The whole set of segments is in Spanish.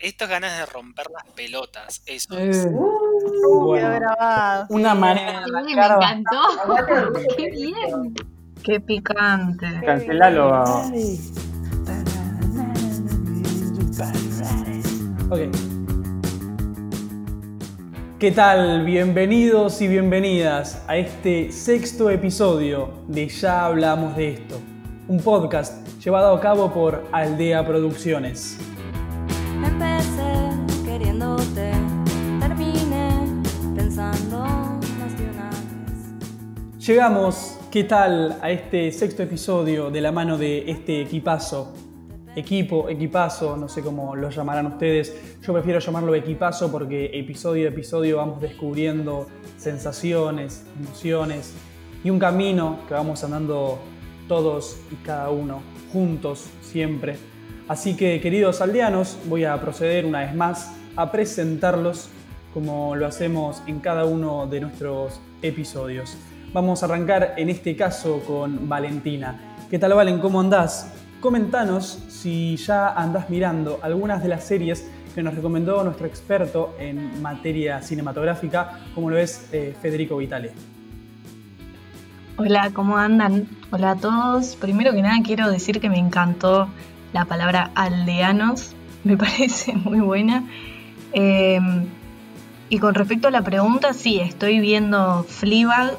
Estas ganas de romper las pelotas, eso es. Uh, Bueno, una manera de Sí, me arrancar encantó. Qué bien. Qué picante. Cancelalo. Ok. ¿Qué tal? Bienvenidos y bienvenidas a este sexto episodio de Ya hablamos de esto, un podcast llevado a cabo por Aldea Producciones. Llegamos, ¿qué tal? A este sexto episodio de la mano de este equipazo. Equipo, equipazo, no sé cómo lo llamarán ustedes. Yo prefiero llamarlo equipazo porque episodio a episodio vamos descubriendo sensaciones, emociones y un camino que vamos andando todos y cada uno, juntos, siempre. Así que, queridos aldeanos, voy a proceder una vez más a presentarlos como lo hacemos en cada uno de nuestros episodios. Vamos a arrancar en este caso con Valentina. ¿Qué tal, Valen? ¿Cómo andás? Comentanos si ya andás mirando algunas de las series que nos recomendó nuestro experto en materia cinematográfica, como lo es eh, Federico Vitale. Hola, ¿cómo andan? Hola a todos. Primero que nada quiero decir que me encantó la palabra aldeanos. Me parece muy buena. Eh, y con respecto a la pregunta, sí, estoy viendo Fleabag.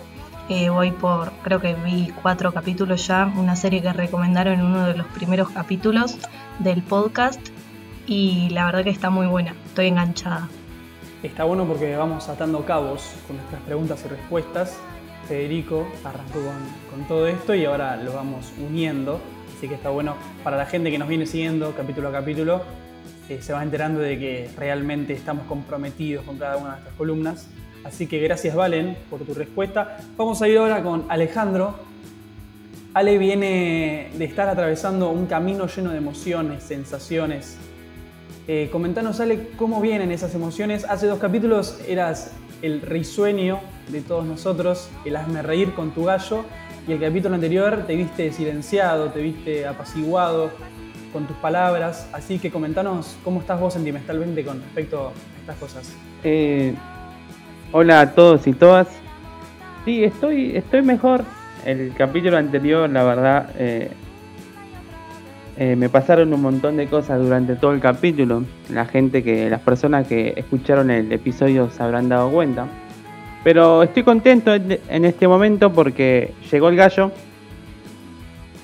Eh, voy por, creo que vi cuatro capítulos ya, una serie que recomendaron en uno de los primeros capítulos del podcast. Y la verdad que está muy buena, estoy enganchada. Está bueno porque vamos atando cabos con nuestras preguntas y respuestas. Federico arrancó con, con todo esto y ahora lo vamos uniendo. Así que está bueno para la gente que nos viene siguiendo capítulo a capítulo. eh, se va enterando de que realmente estamos comprometidos con cada una de nuestras columnas. Así que gracias Valen por tu respuesta. Vamos a ir ahora con Alejandro. Ale viene de estar atravesando un camino lleno de emociones, sensaciones, eh, comentanos, Ale, cómo vienen esas emociones. Hace dos capítulos eras el risueño de todos nosotros, el hazme reír con tu gallo, y el capítulo anterior te viste silenciado, te viste apaciguado con tus palabras. Así que comentanos cómo estás vos sentimentalmente con respecto a estas cosas. Eh, hola a todos y todas. Sí, estoy, estoy mejor. El capítulo anterior, la verdad, eh, eh, me pasaron un montón de cosas durante todo el capítulo. La gente que, las personas que escucharon el episodio se habrán dado cuenta. Pero estoy contento en este momento porque llegó el gallo.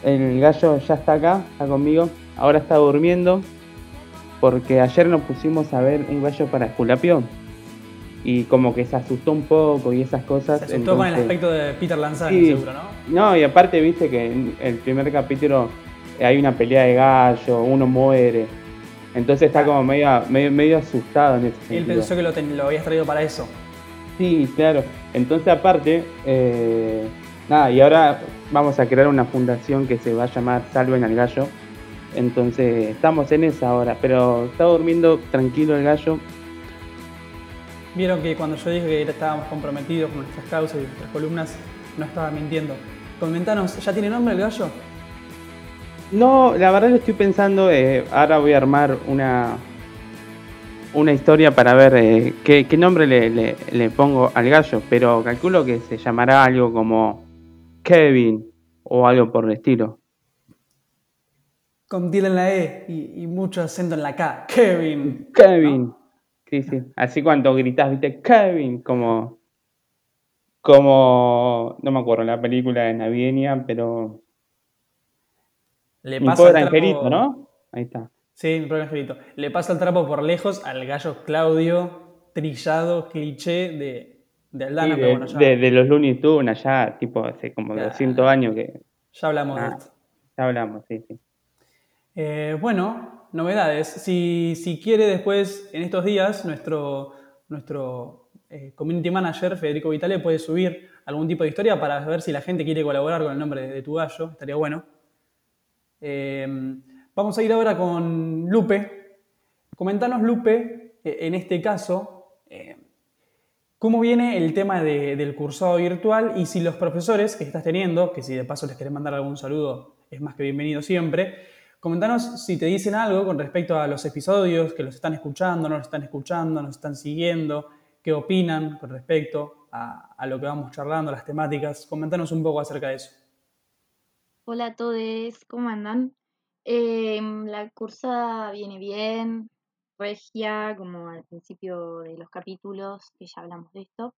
El gallo ya está acá, está conmigo. Ahora está durmiendo. Porque ayer nos pusimos a ver un gallo para Esculapio. Y como que se asustó un poco y esas cosas. Se asustó con el entonces- aspecto de Peter Lanzani, Sí. seguro, ¿no? No, y aparte viste que en el primer capítulo hay una pelea de gallo, uno muere. Entonces está como medio, medio, medio asustado en ese Él sentido. pensó que lo, ten- lo habías traído para eso. Sí, claro. Entonces aparte, eh, nada, y ahora vamos a crear una fundación que se va a llamar Salven al Gallo. Entonces estamos en esa ahora, pero está durmiendo tranquilo el gallo. Vieron que cuando yo dije que estábamos comprometidos con nuestras causas y nuestras columnas, no estaba mintiendo. Comentanos, ¿ya tiene nombre el gallo? No, la verdad lo estoy pensando, eh, ahora voy a armar una, una historia para ver eh, qué, qué nombre le, le- le pongo al gallo, pero calculo que se llamará algo como Kevin o algo por el estilo. Con tilde en la E y, y mucho acento en la K. Kevin. Kevin. Sí, sí. Así cuando gritas, viste, Kevin, como. Como. No me acuerdo la película navideña, pero. Le Mi pasa pobre el trapo- angelito, ¿no? Ahí está. Sí, mi pobre angelito. Le pasa el trapo por lejos al gallo Claudio, trillado, cliché de, de Aldana, Sí, pero de, bueno, ya, de- de los Looney Tunes allá, tipo hace como Claro. 200 años que ya hablamos de Ah. esto. ya hablamos, sí, sí. Eh, bueno, novedades. Si, si quiere después, en estos días, nuestro, nuestro eh, community manager, Federico Vitale, puede subir algún tipo de historia para ver si la gente quiere colaborar con el nombre de, tu gallo. Estaría bueno. Eh, vamos a ir ahora con Lupe. Comentanos, Lupe, eh, en este caso, eh, cómo viene el tema de- del cursado virtual y si los profesores que estás teniendo, que si de paso les querés mandar algún saludo, es más que bienvenido siempre, Comentanos si te dicen algo con respecto a los episodios, que los están escuchando, no los están escuchando, nos están siguiendo, qué opinan con respecto a, lo que vamos charlando, las temáticas. Comentanos un poco acerca de eso. Hola a todos, ¿cómo andan? Em, la cursada viene bien, regia, como al principio de los capítulos, que ya hablamos de esto,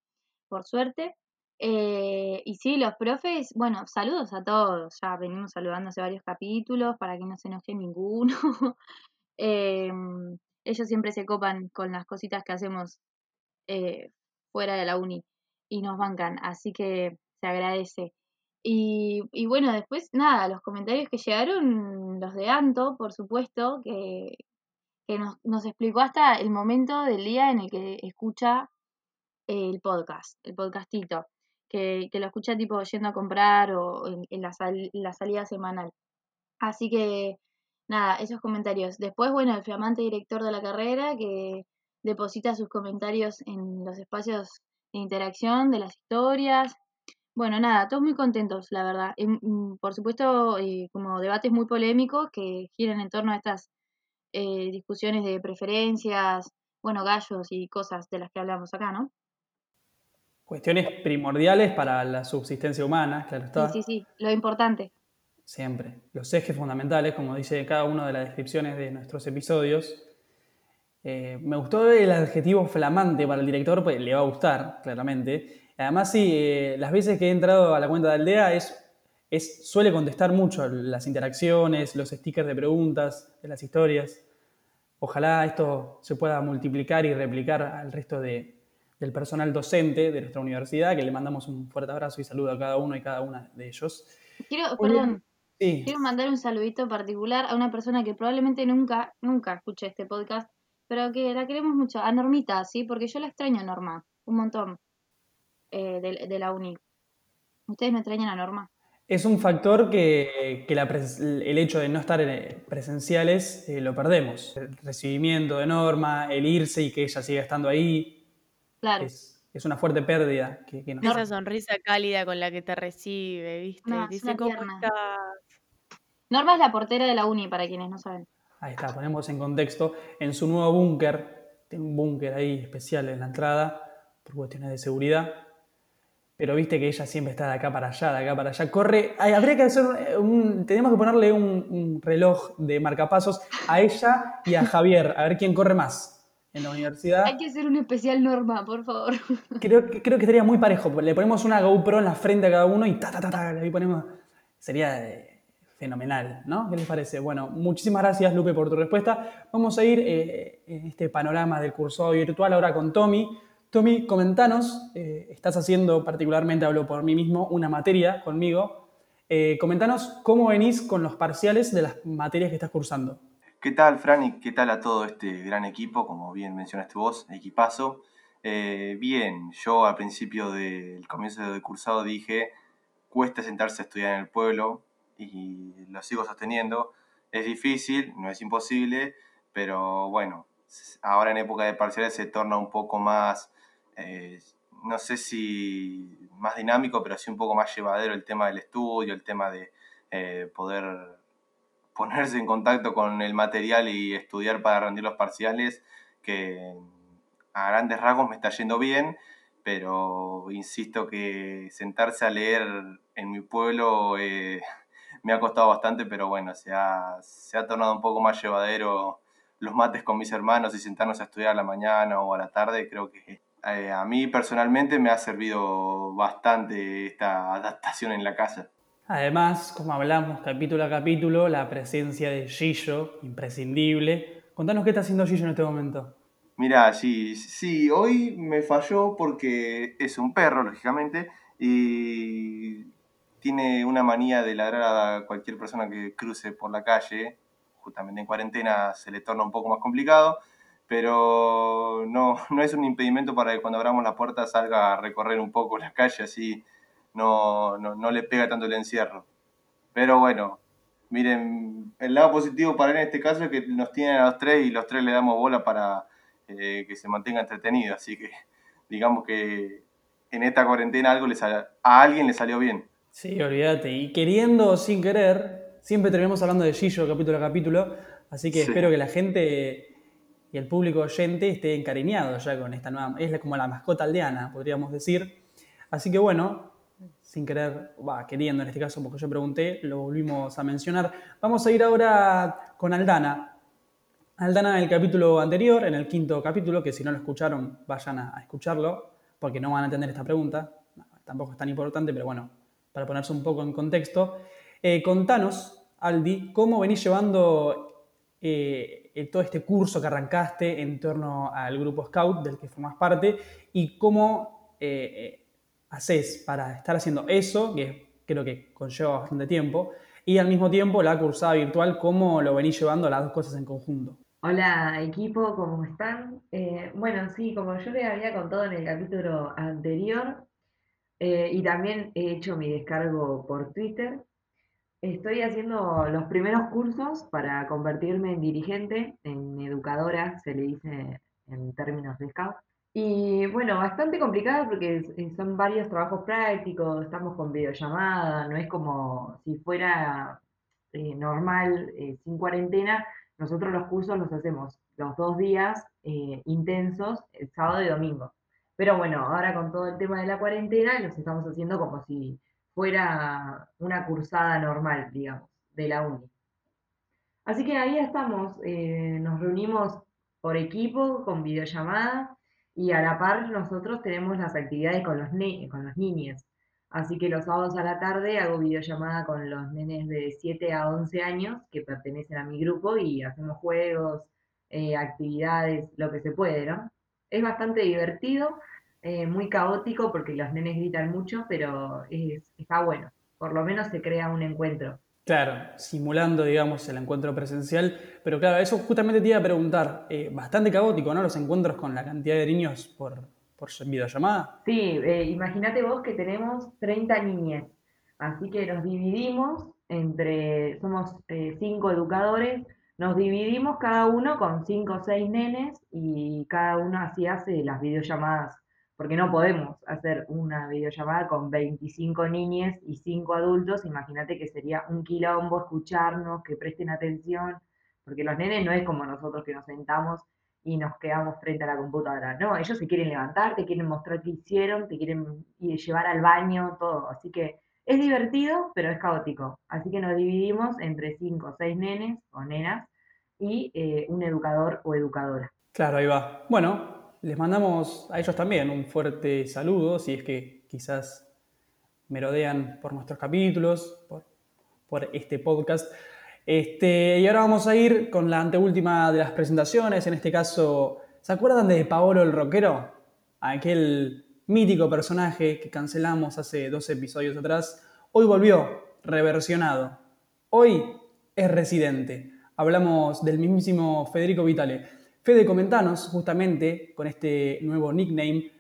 por suerte. Eh, y sí, los profes, bueno, saludos a todos, ya venimos saludando hace varios capítulos para que no se enoje ninguno. Em, ellos siempre se copan con las cositas que hacemos eh, fuera de la uni y nos bancan, así que se agradece. Y, y bueno, después, nada, los comentarios que llegaron, los de Anto, por supuesto, que, que nos, nos explicó hasta el momento del día en el que escucha el podcast, el podcastito, que, lo escucha tipo yendo a comprar o en, la, sal- la salida semanal. Así que, nada, esos comentarios. Después, bueno, el flamante director de la carrera que deposita sus comentarios en los espacios de interacción de las historias. Bueno, nada, todos muy contentos, la verdad. Por supuesto, eh, como debates muy polémicos que giran en torno a estas eh, discusiones de preferencias, bueno, gallos y cosas de las que hablamos acá, ¿no? Cuestiones primordiales para la subsistencia humana, claro está. Sí, sí, sí, lo importante. Siempre. Los ejes fundamentales, como dice cada una de las descripciones de nuestros episodios. Eh, me gustó el adjetivo flamante para el director, pues le va a gustar, claramente. Además, sí, eh, las veces que he entrado a la cuenta de Aldea es, es, suele contestar mucho las interacciones, los stickers de preguntas, de las historias. Ojalá esto se pueda multiplicar y replicar al resto de, del personal docente de nuestra universidad, que le mandamos un fuerte abrazo y saludo a cada uno y cada una de ellos. Quiero, bien. perdón, Sí, quiero mandar un saludito particular a una persona que probablemente nunca, nunca escuche este podcast, pero que la queremos mucho, a Normita, ¿sí? Porque yo la extraño a Norma, un montón, eh, de, de la uni. ¿Ustedes no extrañan a Norma? Es un factor que, que la pres- el hecho de no estar en- presenciales eh, lo perdemos. El recibimiento de Norma, el irse y que ella siga estando ahí, Claro. es, es una fuerte pérdida que, que nos- Esa sonrisa cálida con la que te recibe, ¿viste? No, Dice, ¿cómo estás? Norma es la portera de la uni, para quienes no saben. Ahí está, ponemos en contexto. En su nuevo búnker, tiene un búnker ahí especial en la entrada, por cuestiones de seguridad. Pero viste que ella siempre está de acá para allá, de acá para allá. Corre, ay, habría que hacer un, tenemos que ponerle un, un reloj de marcapasos a ella y a Javier, a ver quién corre más en la universidad. Hay que hacer un especial Norma, por favor. Creo, que- creo que estaría muy parejo. Le ponemos una GoPro en la frente a cada uno y ta, ta, ta, ta, ahí ponemos. Sería eh, fenomenal, ¿no? ¿Qué les parece? Bueno, muchísimas gracias, Lupe, por tu respuesta. Vamos a ir eh, en este panorama del cursado virtual ahora con Tommy. Tommy, comentanos, eh, estás haciendo particularmente, hablo por mí mismo, una materia conmigo. Eh, comentanos cómo venís con los parciales de las materias que estás cursando. ¿Qué tal, Fran? ¿Y qué tal a todo este gran equipo? Como bien mencionaste vos, equipazo. Eh, bien, yo al principio del comienzo del cursado dije, cuesta sentarse a estudiar en el pueblo y lo sigo sosteniendo. Es difícil, no es imposible, pero bueno, ahora en época de parciales se torna un poco más, eh, no sé si más dinámico, pero sí un poco más llevadero el tema del estudio, el tema de eh, poder ponerse en contacto con el material y estudiar para rendir los parciales, que a grandes rasgos me está yendo bien, pero insisto que sentarse a leer en mi pueblo eh, me ha costado bastante, pero bueno, se ha, se ha tornado un poco más llevadero los mates con mis hermanos y sentarnos a estudiar a la mañana o a la tarde, creo que eh, a mí personalmente me ha servido bastante esta adaptación en la casa. Además, como hablamos capítulo a capítulo, la presencia de Gillo, imprescindible. Contanos qué está haciendo Gillo en este momento. Mira, sí, sí, hoy me falló porque es un perro, lógicamente, y tiene una manía de ladrar a cualquier persona que cruce por la calle. Justamente en cuarentena se le torna un poco más complicado, pero no, no es un impedimento para que cuando abramos la puerta salga a recorrer un poco la calle, así no, no, no le pega tanto el encierro. Pero bueno, miren, el lado positivo para él en este caso es que nos tienen a los tres y los tres le damos bola para eh, que se mantenga entretenido. Así que digamos que en esta cuarentena algo le a alguien le salió bien. Sí, olvídate. Y queriendo o sin querer, siempre terminamos hablando de Gillo capítulo a capítulo, así que Sí. espero que la gente y el público oyente esté encariñado ya con esta nueva, es como la mascota aldeana, podríamos decir. Así que bueno, sin querer, va, queriendo en este caso, porque yo pregunté, lo volvimos a mencionar. Vamos a ir ahora con Aldana. Aldana en el capítulo anterior, en el quinto capítulo, que si no lo escucharon, vayan a, escucharlo, porque no van a entender esta pregunta. Tampoco es tan importante, pero bueno, para ponerse un poco en contexto. Eh, contanos, Aldi, cómo venís llevando eh, todo este curso que arrancaste en torno al grupo Scout del que formas parte y cómo eh, haces para estar haciendo eso, que creo que conlleva bastante tiempo, y al mismo tiempo la cursada virtual, cómo lo venís llevando las dos cosas en conjunto. Hola equipo, ¿cómo están? Eh, bueno, sí, como yo les había contado en el capítulo anterior, eh, y también he hecho mi descargo por Twitter, estoy haciendo los primeros cursos para convertirme en dirigente, en educadora, se le dice en términos de scout. Y bueno, bastante complicado porque es- son varios trabajos prácticos, estamos con videollamada, no es como si fuera eh, normal, eh, sin cuarentena, nosotros los cursos los hacemos los dos días eh, intensos, el sábado y domingo. Pero bueno, ahora con todo el tema de la cuarentena, los estamos haciendo como si fuera una cursada normal, digamos, de la uni. Así que ahí estamos, eh, nos reunimos por equipo, con videollamada, y a la par nosotros tenemos las actividades con los, ne- con los niños. Así que los sábados a la tarde hago videollamada con los nenes de 7 a 11 años que pertenecen a mi grupo y hacemos juegos, eh, actividades, lo que se puede, ¿no? Es bastante divertido, eh, muy caótico porque los nenes gritan mucho, pero es- está bueno. Por lo menos se crea un encuentro. Claro, simulando, digamos, el encuentro presencial. Pero claro, eso justamente te iba a preguntar. eh, bastante caótico, ¿no? Los encuentros con la cantidad de niños por, por videollamada. Sí, eh, imagínate vos que tenemos 30 niñas, así que nos dividimos entre, somos eh, cinco educadores, nos dividimos cada uno con cinco o seis nenes y cada uno así hace las videollamadas, porque no podemos hacer una videollamada con 25 niñas y 5 adultos, imagínate que sería un quilombo escucharnos, que presten atención, porque los nenes no es como nosotros que nos sentamos y nos quedamos frente a la computadora. No, ellos se quieren levantar, te quieren mostrar qué hicieron, te quieren llevar al baño, todo. Así que es divertido, pero es caótico. Así que nos dividimos entre cinco o seis nenes o nenas y eh, un educador o educadora. Claro, ahí va. Bueno, les mandamos a ellos también un fuerte saludo, si es que quizás merodean por nuestros capítulos, por, este podcast. Este, y ahora vamos a ir con la anteúltima de las presentaciones. En este caso, ¿se acuerdan de Paolo el Rockero? Aquel mítico personaje que cancelamos hace dos episodios atrás. Hoy volvió, reversionado. Hoy es residente. Hablamos del mismísimo Federico Vitale. Fede, comentanos justamente con este nuevo nickname,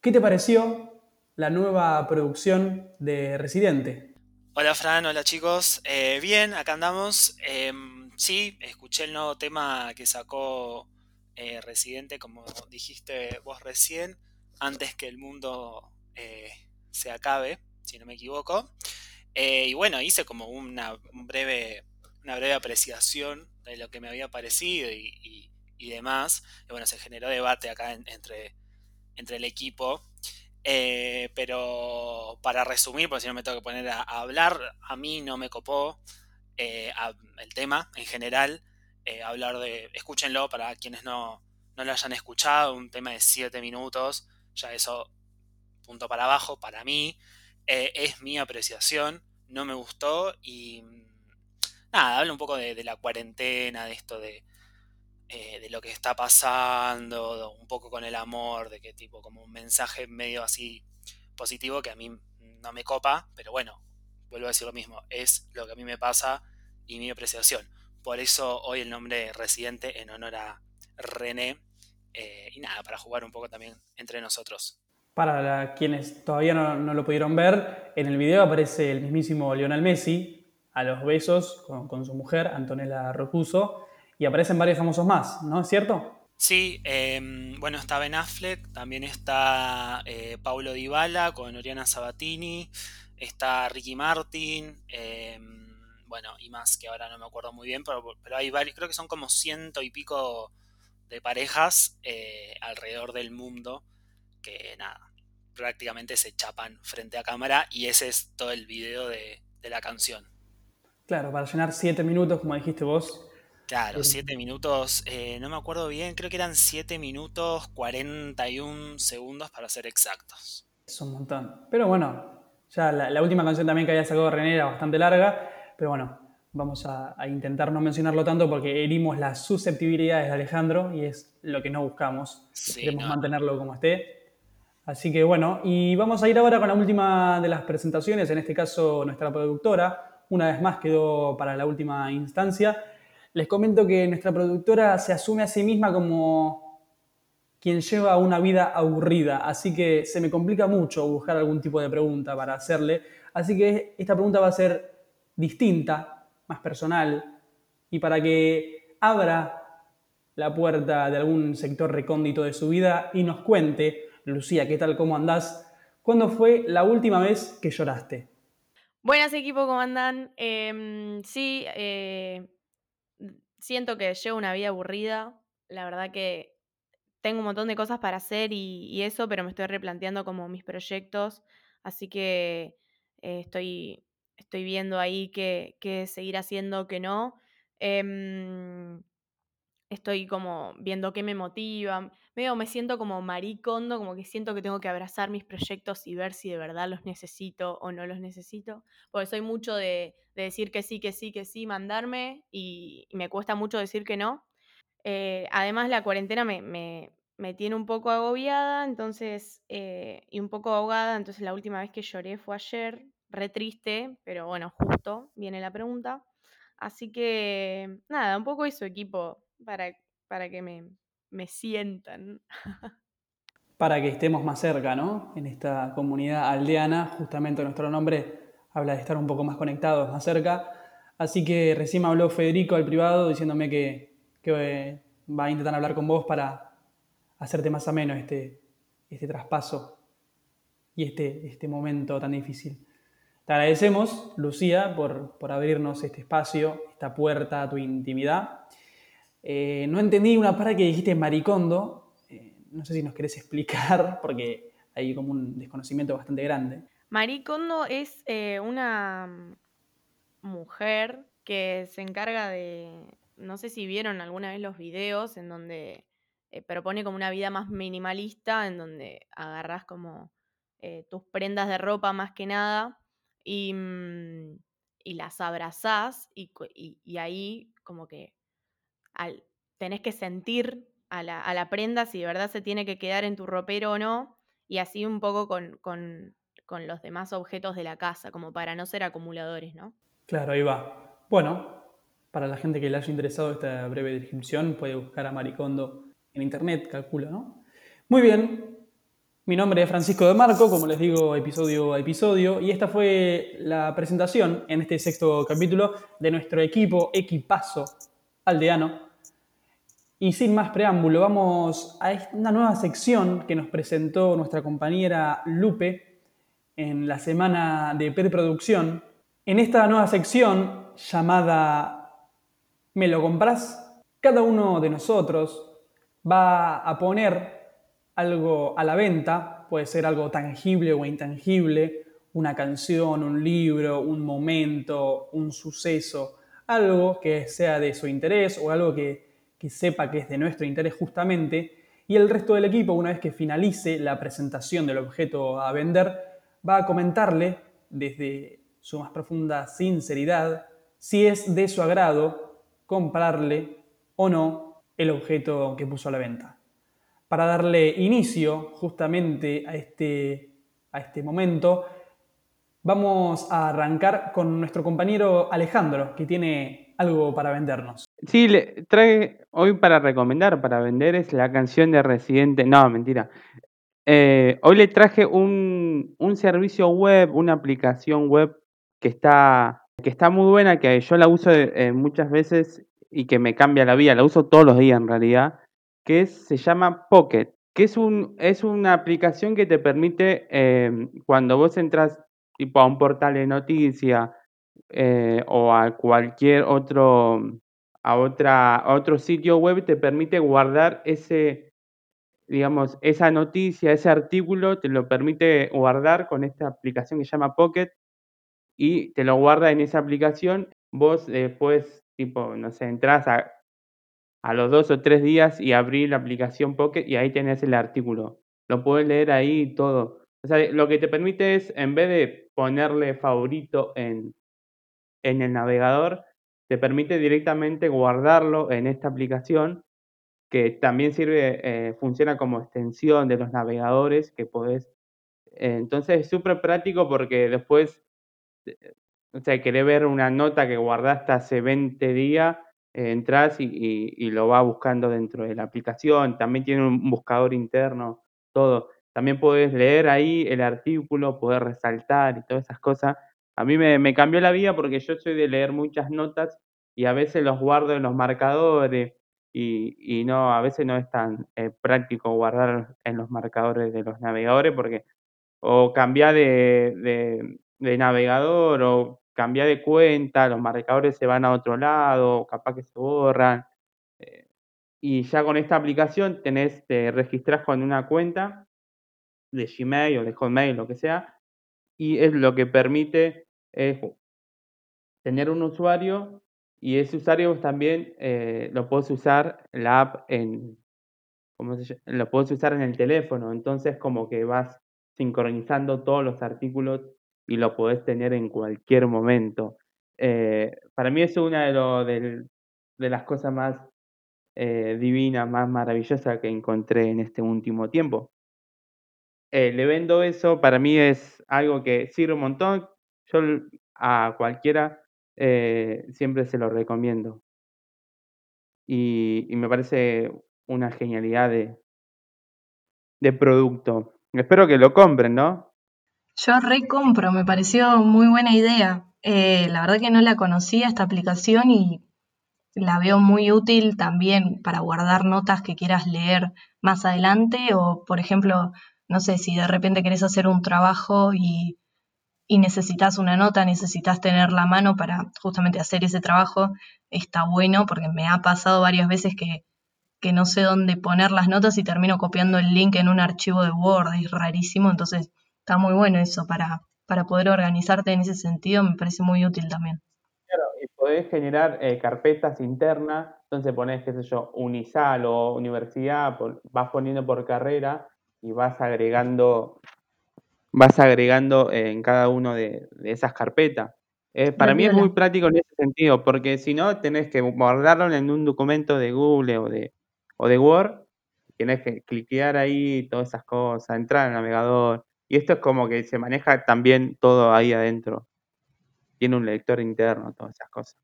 ¿qué te pareció la nueva producción de Residente? Hola Fran, hola chicos. Eh, bien, acá andamos. Em, sí, escuché el nuevo tema que sacó eh, Residente, como dijiste vos recién, antes que el mundo eh, se acabe, si no me equivoco. Y bueno, hice como una, un breve, una breve apreciación de lo que me había parecido y- y demás. Y bueno, se generó debate acá en- entre, entre el equipo. Eh, pero para resumir, porque si no me tengo que poner a, hablar, a mí no me copó eh, el tema en general. eh, hablar de, escúchenlo para quienes no, no lo hayan escuchado, un tema de 7 minutos, ya eso punto para abajo para mí. es mi apreciación, no me gustó y mm, nada, habla un poco de la cuarentena, de esto de, eh, de lo que está pasando, un poco con el amor, de que tipo como un mensaje medio así positivo que a mí no me copa, pero bueno, vuelvo a decir lo mismo, es lo que a mí me pasa y mi apreciación. Por eso hoy el nombre Residente en honor a René eh, y nada, para jugar un poco también entre nosotros. Para quienes todavía no, no lo pudieron ver, en el video aparece el mismísimo Lionel Messi a los besos con, con su mujer, Antonella Rocuso, y aparecen varios famosos más, ¿no es cierto? Sí, eh, bueno, está Ben Affleck, también está eh, Paulo Dybala con Oriana Sabatini, está Ricky Martin, eh, bueno, y más que ahora no me acuerdo muy bien, pero, pero hay varios, creo que son como ciento y pico de parejas eh, alrededor del mundo que nada, prácticamente se chapan frente a cámara y ese es todo el video de, de la canción. Claro, para llenar 7 minutos, como dijiste vos. Claro, Eh, 7 minutos, eh, no me acuerdo bien, creo que eran 7 minutos 41 segundos para ser exactos. Es un montón. Pero bueno, ya la, la última canción también que había sacado René era bastante larga, pero bueno, vamos a, a intentar no mencionarlo tanto porque herimos las susceptibilidades de Alejandro y es lo que no buscamos. Sí, Queremos no, mantenerlo como esté. Así que bueno, y vamos a ir ahora con la última de las presentaciones, en este caso nuestra productora, una vez más quedó para la última instancia. Les comento que nuestra productora se asume a sí misma como quien lleva una vida aburrida, así que se me complica mucho buscar algún tipo de pregunta para hacerle, así que esta pregunta va a ser distinta, más personal, y para que abra la puerta de algún sector recóndito de su vida y nos cuente, Lucía, ¿qué tal? ¿Cómo andás? ¿Cuándo fue la última vez que lloraste? Buenas equipo, ¿cómo andan? Em, sí, eh, siento que llevo una vida aburrida. La verdad que tengo un montón de cosas para hacer y, eso, pero me estoy replanteando como mis proyectos. Así que eh, estoy, estoy viendo ahí qué, qué seguir haciendo, qué no. Em, estoy como viendo qué me motiva. Medio me siento como maricondo, como que siento que tengo que abrazar mis proyectos y ver si de verdad los necesito o no los necesito. Porque soy mucho de, de decir que sí, que sí, que sí, mandarme y, me cuesta mucho decir que no. Eh, además, la cuarentena me, me- me tiene un poco agobiada, entonces, eh, y un poco ahogada, entonces la última vez que lloré fue ayer, re triste, pero bueno, justo viene la pregunta. Así que, nada, un poco eso, equipo, para, para que me, me sientan. Para que estemos más cerca, ¿no? En esta comunidad aldeana, justamente nuestro nombre habla de estar un poco más conectados, más cerca. Así que recién me habló Federico al privado diciéndome que, que eh, va a intentar hablar con vos para hacerte más ameno este, este traspaso y este, este momento tan difícil. Te agradecemos, Lucía, por, por abrirnos este espacio, esta puerta a tu intimidad. Eh, no entendí una parte que dijiste maricondo. Eh, no sé si nos querés explicar, porque hay como un desconocimiento bastante grande. Maricondo es eh, una mm, mujer que se encarga de, no sé si vieron alguna vez los videos en donde propone como una vida más minimalista, en donde agarras como tus prendas de ropa más que nada y, mm, y las abrazás y- y ahí como que tenés que sentir a la, prenda si de verdad se tiene que quedar en tu ropero o no, y así un poco con los demás objetos de la casa, como para no ser acumuladores, ¿no? Claro, ahí va. Bueno, para la gente que le haya interesado esta breve descripción, puede buscar a Maricondo en internet, calculo, ¿no? Muy bien. Mi nombre es Francisco de Marco, como les digo, episodio a episodio, y esta fue la presentación en este sexto capítulo de nuestro equipo, equipazo aldeano. Y sin más preámbulo, vamos a una nueva sección que nos presentó nuestra compañera Lupe en la semana de preproducción. En esta nueva sección llamada ¿Me lo compras? Cada uno de nosotros va a poner algo a la venta, puede ser algo tangible o intangible, una canción, un libro, un momento, un suceso, algo que sea de su interés o algo que, que sepa que es de nuestro interés justamente, y el resto del equipo, una vez que finalice la presentación del objeto a vender, va a comentarle desde su más profunda sinceridad si es de su agrado comprarle o no el objeto que puso a la venta. Para darle inicio justamente a este, a este momento, vamos a arrancar con nuestro compañero Alejandro, que tiene algo para vendernos. Sí, le trae hoy para recomendar, para vender, es la canción de Residente. No, mentira. Eh, hoy le traje un, un servicio web, una aplicación web que está, que está muy buena, que yo la uso eh, muchas veces y que me cambia la vida. La uso todos los días en realidad, que se llama Pocket, que es, un, es una aplicación que te permite, eh, cuando vos entras tipo a un portal de noticias eh, o a cualquier otro, a, otra, a otro sitio web, te permite guardar ese, digamos, esa noticia, ese artículo, te lo permite guardar con esta aplicación que se llama Pocket y te lo guarda en esa aplicación. Vos después, tipo, no sé, entras a, a los dos o tres días y abrís la aplicación Pocket y ahí tenés el artículo. Lo puedes leer ahí todo. O sea, lo que te permite es, en vez de ponerle favorito en, en el navegador, te permite directamente guardarlo en esta aplicación que también sirve, eh, funciona como extensión de los navegadores que podés. Eh, entonces es súper práctico porque después, eh, o sea, querés ver una nota que guardaste hace 20 días, entras y, lo va buscando dentro de la aplicación. También tiene un buscador interno, todo. También puedes leer ahí el artículo, poder resaltar y todas esas cosas. A mí me, cambió la vida porque yo soy de leer muchas notas y a veces los guardo en los marcadores y, y no, a veces no es tan eh, práctico guardar en los marcadores de los navegadores porque o cambiar de, de, navegador o cambiar de cuenta, los marcadores se van a otro lado, capaz que se borran. Eh, y ya con esta aplicación tenés, te registras con una cuenta de Gmail o de Hotmail, lo que sea, y es lo que permite es tener un usuario y ese usuario también eh, lo puedes usar la app en, ¿cómo lo puedes usar en el teléfono, entonces como que vas sincronizando todos los artículos y lo podés tener en cualquier momento. Eh, para mí es una de, lo, de, las cosas más eh, divinas, más maravillosas que encontré en este último tiempo. Le vendo eso, para mí es algo que sirve un montón. Yo a cualquiera eh, siempre se lo recomiendo. Y, me parece una genialidad de, de producto. Espero que lo compren, ¿no? Yo recompro, me pareció muy buena idea. Eh, la verdad que no la conocía esta aplicación y la veo muy útil también para guardar notas que quieras leer más adelante o, por ejemplo, no sé, si de repente querés hacer un trabajo y y necesitas una nota, necesitas tener la mano para justamente hacer ese trabajo, está bueno porque me ha pasado varias veces que, que no sé dónde poner las notas y termino copiando el link en un archivo de Word, es rarísimo, entonces está muy bueno eso para, para poder organizarte en ese sentido, me parece muy útil también. Claro, y podés generar eh, carpetas internas, entonces pones, qué sé yo, Unisal o universidad, vas poniendo por carrera y vas agregando vas agregando en cada uno de, de esas carpetas. Eh, para mí es muy práctico en ese sentido, porque si no, tenés que guardarlo en un documento de Google o de, o de Word, tenés que cliquear ahí todas esas cosas, entrar al navegador, y esto es como que se maneja también todo ahí adentro. Tiene un lector interno, todas esas cosas.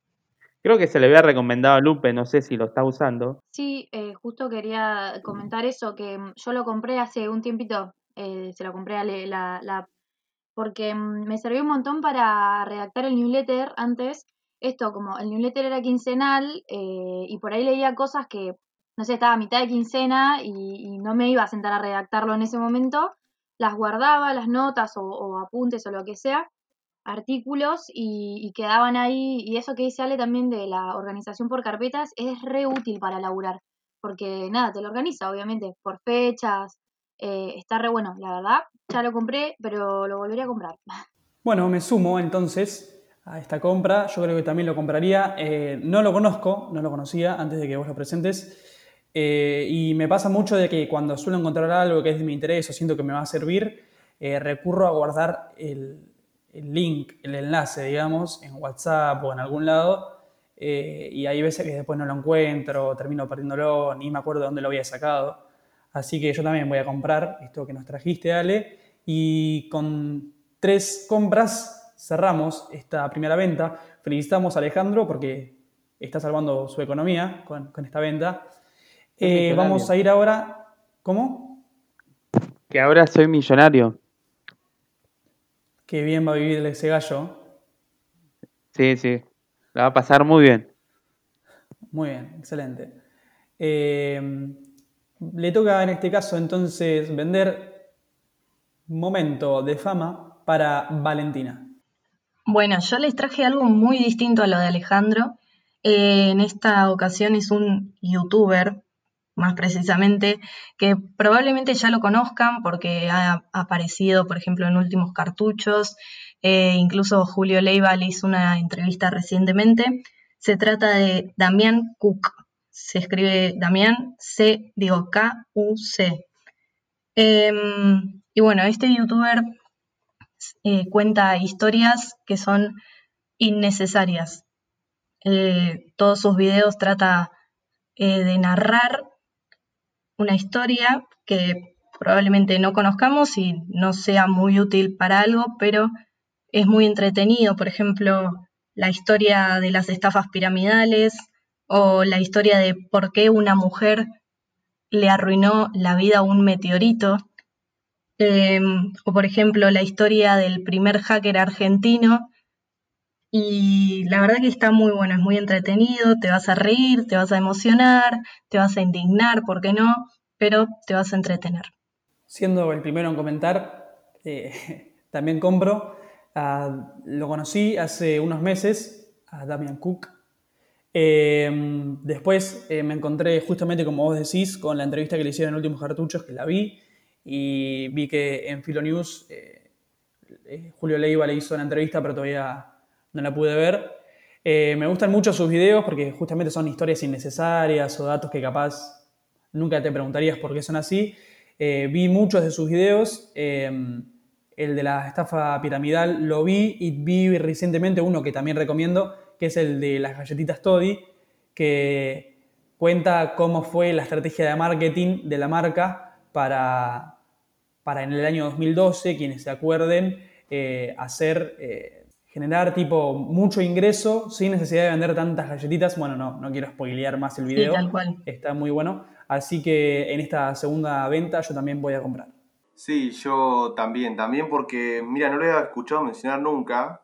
Creo que se le había recomendado a Lupe, no sé si lo está usando. Sí, eh, justo quería comentar eso, que yo lo compré hace un tiempito, eh, se la compré a la, la, porque mm, me sirvió un montón para redactar el newsletter antes. Esto, como el newsletter era quincenal eh, y por ahí leía cosas que, no sé, estaba a mitad de quincena y, y, no me iba a sentar a redactarlo en ese momento, las guardaba, las notas o, apuntes o lo que sea, artículos y, y, quedaban ahí. Y eso que dice Ale también de la organización por carpetas es re útil para laburar, porque nada, te lo organiza, obviamente, por fechas, eh, está re bueno, la verdad. Ya lo compré, pero lo volvería a comprar. Bueno, me sumo entonces a esta compra. Yo creo que también lo compraría. Eh, no lo conozco, no lo conocía antes de que vos lo presentes. Eh, y me pasa mucho de que cuando suelo encontrar algo que es de mi interés o siento que me va a servir, recurro a guardar el, el, link, el enlace, digamos, en WhatsApp o en algún lado. y hay veces que después no lo encuentro, termino perdiéndolo, ni me acuerdo de dónde lo había sacado. Así que yo también voy a comprar esto que nos trajiste, Ale. Y con tres compras cerramos esta primera venta. Felicitamos a Alejandro porque está salvando su economía con, con esta venta. Eh, vamos a ir ahora. ¿Cómo? Que ahora soy millonario. Qué bien va a vivir ese gallo. Sí, sí. La va a pasar muy bien. Muy bien, excelente. Eh, le toca en este caso entonces vender momento de fama para Valentina. Bueno, yo les traje algo muy distinto a lo de Alejandro. Eh, en esta ocasión es un youtuber, más precisamente, que probablemente ya lo conozcan porque ha aparecido, por ejemplo, en últimos cartuchos. Eh, incluso Julio Leiva le hizo una entrevista recientemente. Se trata de Damián Cook. Se escribe Damián C, digo K-U-C. Em, y bueno, este youtuber eh, cuenta historias que son innecesarias. Eh, todos sus videos trata eh, de narrar una historia que probablemente no conozcamos y no sea muy útil para algo, pero es muy entretenido. Por ejemplo, la historia de las estafas piramidales o la historia de por qué una mujer le arruinó la vida a un meteorito. Em, o por ejemplo la historia del primer hacker argentino. Y la verdad que está muy bueno, es muy entretenido, te vas a reír, te vas a emocionar, te vas a indignar, ¿por qué no? Pero te vas a entretener. Siendo el primero en comentar, eh, también compro. Ah, lo conocí hace unos meses, a Damian Cook. Em, después eh, me encontré justamente, como vos decís, con la entrevista que le hicieron en Últimos Cartuchos, que la vi y vi que en Filonews eh, eh, Julio Leiva le hizo una entrevista, pero todavía no la pude ver. Me gustan mucho sus videos porque justamente son historias innecesarias o datos que capaz nunca te preguntarías por qué son así. vi muchos de sus videos. el de la estafa piramidal lo vi y vi recientemente uno que también recomiendo, que es el de las galletitas Toddy, que cuenta cómo fue la estrategia de marketing de la marca para, para en el año 2012, quienes se acuerden, eh, hacer, eh, generar tipo mucho ingreso sin necesidad de vender tantas galletitas. Bueno, no, no quiero spoilear más el video. Sí, tal cual. Está muy bueno. Así que en esta segunda venta yo también voy a comprar. Sí, yo también, también porque, mira, no lo había escuchado mencionar nunca,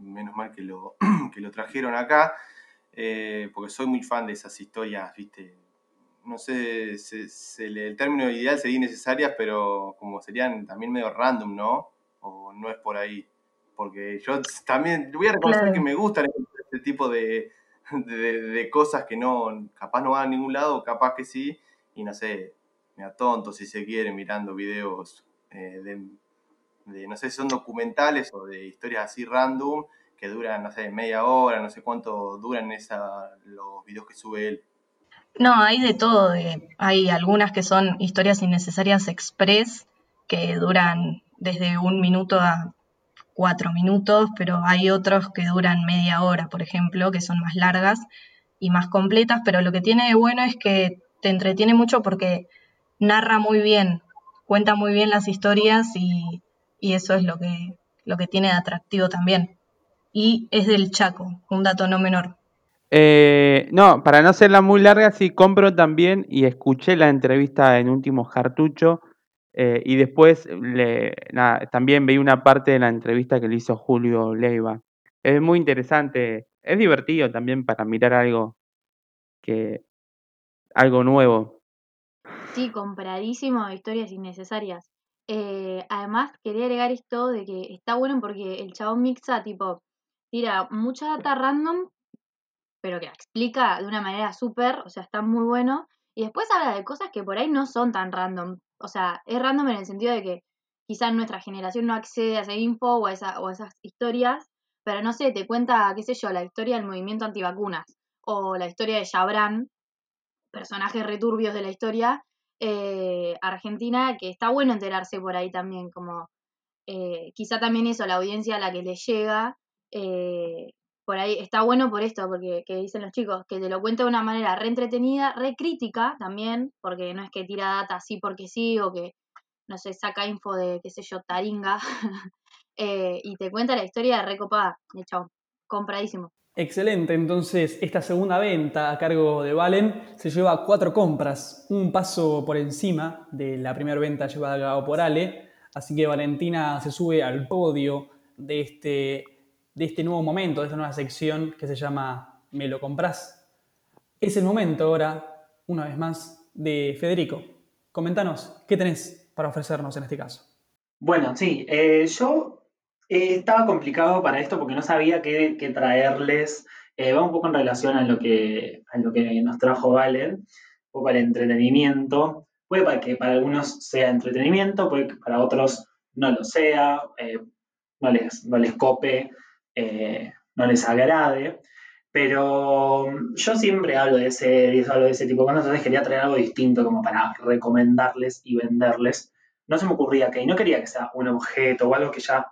menos mal que lo, que lo trajeron acá, eh, porque soy muy fan de esas historias, viste, no sé, se- el término ideal sería innecesarias, pero como serían también medio random, ¿no? O no es por ahí. Porque yo también voy a reconocer Claro. que me gustan este tipo de, de, de cosas que no, capaz no van a ningún lado, capaz que sí, y no sé, me tonto si se quiere mirando videos eh, de, de, no sé son documentales o de historias así random que duran, no sé, media hora, no sé cuánto duran esa, los videos que sube él. No, hay de todo. de- hay algunas que son historias innecesarias express, que duran desde un minuto a cuatro minutos, pero hay otros que duran media hora, por ejemplo, que son más largas y más completas, pero lo que tiene de bueno es que te entretiene mucho porque narra muy bien, cuenta muy bien las historias y, y eso es lo que, lo que tiene de atractivo también. Y es del Chaco, un dato no menor. Eh, no, para no hacerla muy larga, sí compro también y escuché la entrevista en Último Cartucho eh, y después le, nada, también veí una parte de la entrevista que le hizo Julio Leiva. Es muy interesante, es divertido también para mirar algo que algo nuevo. Sí, compradísimo de historias innecesarias. Eh, además, quería agregar esto de que está bueno porque el chabón mixa, tipo, tira mucha data random, pero que la explica de una manera súper, o sea, está muy bueno. Y después habla de cosas que por ahí no son tan random. O sea, es random en el sentido de que quizás nuestra generación no accede a esa info o a, esa, o a esas historias, pero no sé, te cuenta, qué sé yo, la historia del movimiento antivacunas o la historia de Chabran, personajes returbios de la historia eh, argentina, que está bueno enterarse por ahí también, como eh, quizá también eso, la audiencia a la que le llega, eh, por ahí está bueno por esto, porque que dicen los chicos, que te lo cuenta de una manera re entretenida, re crítica también, porque no es que tira data así porque sí, o que, no sé, saca info de, qué sé yo, taringa, eh, y te cuenta la historia re copada, de chabón, compradísimo. Excelente, entonces esta segunda venta a cargo de Valen se lleva cuatro compras, un paso por encima de la primera venta llevada a cabo por Ale, así que Valentina se sube al podio de este, de este nuevo momento, de esta nueva sección que se llama Me lo compras. Es el momento ahora, una vez más, de Federico. Comentanos, ¿qué tenés para ofrecernos en este caso? Bueno, sí, eh, yo Eh, estaba complicado para esto porque no sabía qué, traerles. Eh, va un poco en relación a lo que, a lo que nos trajo Valen, un poco al entretenimiento. Puede para que para algunos sea entretenimiento, puede que para otros no lo sea, eh, no, les, no les cope, no les agrade. Pero yo siempre hablo de ese, hablo de ese tipo de cosas, entonces quería traer algo distinto como para recomendarles y venderles. No se me ocurría que, y no quería que sea un objeto o algo que ya,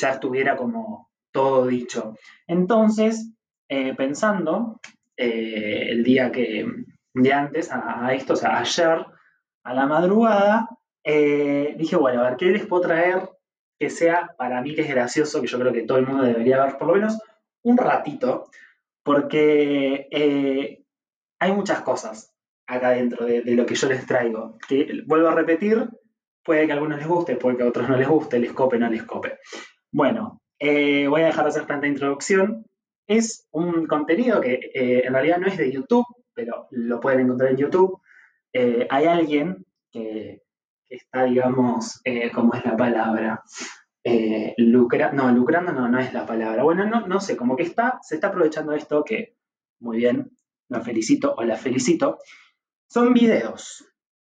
ya estuviera como todo dicho. Entonces, eh, pensando eh, el día que, día antes a, esto, o sea, ayer a la madrugada, eh, dije, bueno, a ver, ¿qué les puedo traer que sea para mí que es gracioso, que yo creo que todo el mundo debería ver por lo menos un ratito, porque hay muchas cosas acá dentro de, de, lo que yo les traigo. Que vuelvo a repetir, puede que a algunos les guste, puede que a otros no les guste, les cope, no les cope. Bueno, eh, voy a dejar de hacer tanta introducción. Es un contenido que eh, en realidad no es de YouTube, pero lo pueden encontrar en YouTube. Eh, hay alguien que, está, digamos, ¿cómo es la palabra? lucra, no, lucrando no, no es la palabra. Bueno, no, no sé, como que está, se está aprovechando esto que, muy bien, lo felicito o la felicito. Son videos.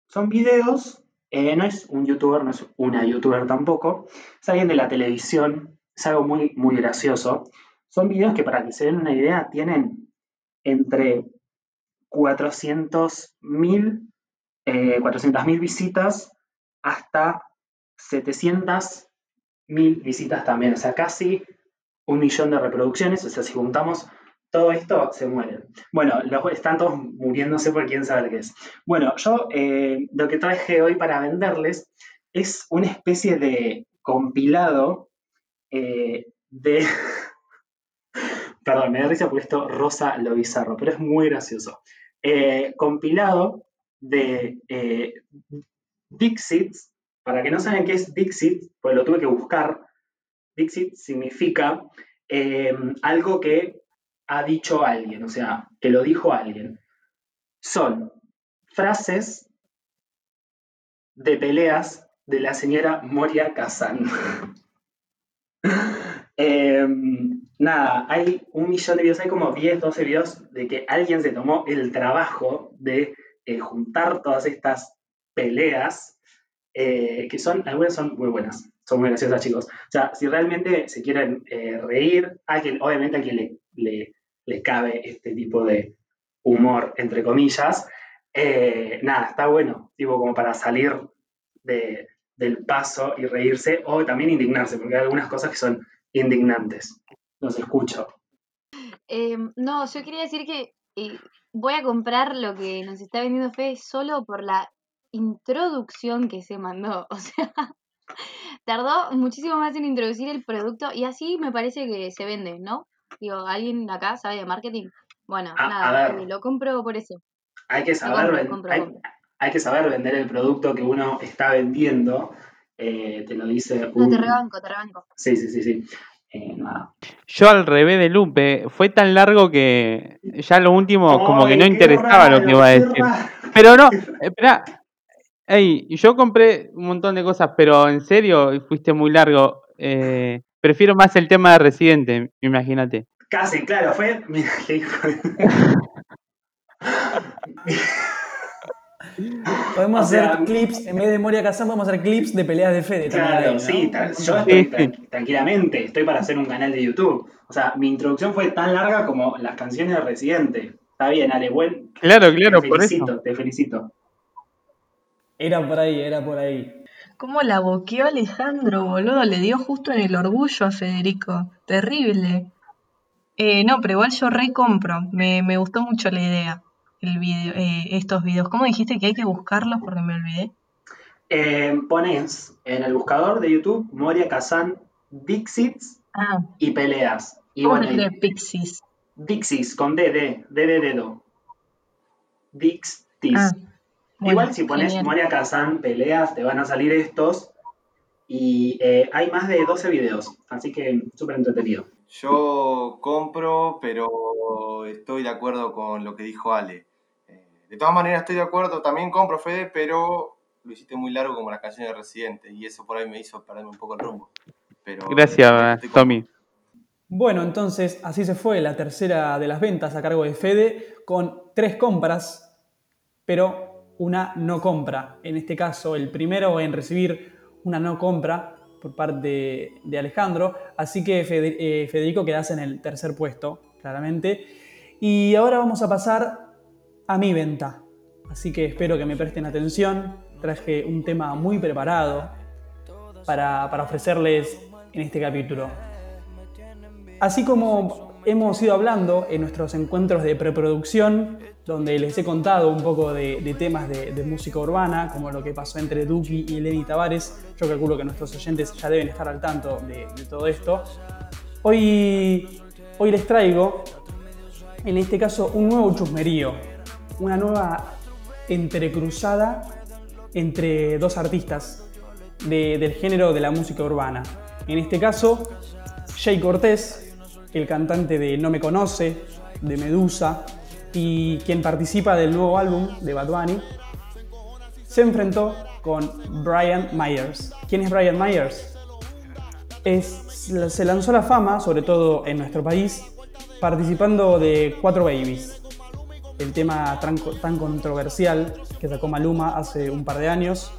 Son videos, eh, no es un youtuber, no es una youtuber tampoco, es alguien de la televisión, es algo muy, muy gracioso. Son videos que para que se den una idea tienen entre 400.000 eh, 400 visitas hasta 700 mil visitas también, o sea, casi un millón de reproducciones, o sea, si juntamos todo esto, se mueren. Bueno, los, están todos muriéndose por quién sabe qué es. Bueno, yo eh, lo que traje hoy para venderles es una especie de compilado eh, de... Perdón, me da risa por esto rosa lo bizarro, pero es muy gracioso. Eh, compilado de Dixits para que no saben qué es Dixit, pues lo tuve que buscar. Dixit significa algo que ha dicho alguien, o sea, que lo dijo alguien. Son frases de peleas de la señora Moria Kazan. eh, nada, hay un millón de videos, hay como 10, 12 videos de que alguien se tomó el trabajo de eh, juntar todas estas peleas eh, que son, algunas son muy buenas, son muy graciosas, chicos. O sea, si realmente se quieren eh, reír, obviamente a quien le, le, le, cabe este tipo de humor, entre comillas, eh, nada, está bueno, tipo como para salir de, del paso y reírse, o también indignarse, porque hay algunas cosas que son indignantes. Los escucho. Eh, no, yo quería decir que eh, voy a comprar lo que nos está vendiendo Fede solo por la introducción que se mandó. O sea, tardó muchísimo más en introducir el producto y así me parece que se vende, ¿no? Digo, ¿alguien acá sabe de marketing? Bueno, a, nada, a ver, lo compro por eso. Hay que saber, compro, ven- compro, hay, compro. hay que saber vender el producto que uno está vendiendo. eh, te lo dice No, te un... rebanco, te rebanco. Sí, sí, sí, sí. Eh, nada. Yo al revés de Lupe, fue tan largo que ya lo último como que no ¡Ay, qué interesaba lo que iba a decir. raro! Pero no, espera, ey, yo compré un montón de cosas, pero en serio fuiste muy largo. Eh, prefiero más el tema de Residente, imagínate. Casi, claro, fue. Mira, qué hijo de- Podemos O sea, hacer clips, en vez de Moria Kazan, podemos hacer clips de peleas de Fede. Claro, ahí, ¿no? sí, tal- yo estoy tranquilamente, estoy para hacer un canal de YouTube. O sea, mi introducción fue tan larga como las canciones de Residente. Está bien, Ale, buen, Claro, te claro, por eso. felicito, te felicito. Era por ahí, era por ahí. ¿Cómo la boqueó Alejandro, boludo? Le dio justo en el orgullo a Federico. Terrible. Eh, no, pero igual yo recompro. Me, me gustó mucho la idea. El video, eh, estos videos. ¿Cómo dijiste que hay que buscarlos? Porque me olvidé. Eh, pones en el buscador de YouTube Moria Kazan Dixits Ah, y peleas. Y ¿cómo bueno, y Pixies? Dixis con D, D, D de dedo. Dixtis. Ah, bueno, Igual si pones genial. Moria Kazan peleas, te van a salir estos. Y eh, hay más de 12 videos, así que súper entretenido. Yo compro, pero estoy de acuerdo con lo que dijo Ale. Eh, de todas maneras, estoy de acuerdo, también compro, Fede, pero lo hiciste muy largo como la canción de Residente, y eso por ahí me hizo perderme un poco el rumbo. Pero Gracias, cuento. Tommy. Bueno, entonces así se fue la tercera de las ventas a cargo de Fede con tres compras, pero una no compra. En este caso, el primero en recibir una no compra por parte de Alejandro. Así que eh, Federico quedas en el tercer puesto, claramente. Y ahora vamos a pasar a mi venta. Así que espero que me presten atención. Traje un tema muy preparado para, para ofrecerles en este capítulo. Así como hemos ido hablando en nuestros encuentros de preproducción, donde les he contado un poco de, temas de, música urbana, como lo que pasó entre Duki y Lenny Tavares, yo calculo que nuestros oyentes ya deben estar al tanto de, todo esto. Hoy, hoy les traigo, en este caso, un nuevo chusmerío, una nueva entrecruzada entre dos artistas de- del género de la música urbana. En este caso, Jay Cortés, el cantante de No Me Conoce, de Medusa, y quien participa del nuevo álbum de Bad Bunny, se enfrentó con Brian Myers. ¿Quién es Brian Myers? Se lanzó la fama, sobre todo en nuestro país, participando de Cuatro Babies, el tema tan, tan controversial que sacó Maluma hace un par de años,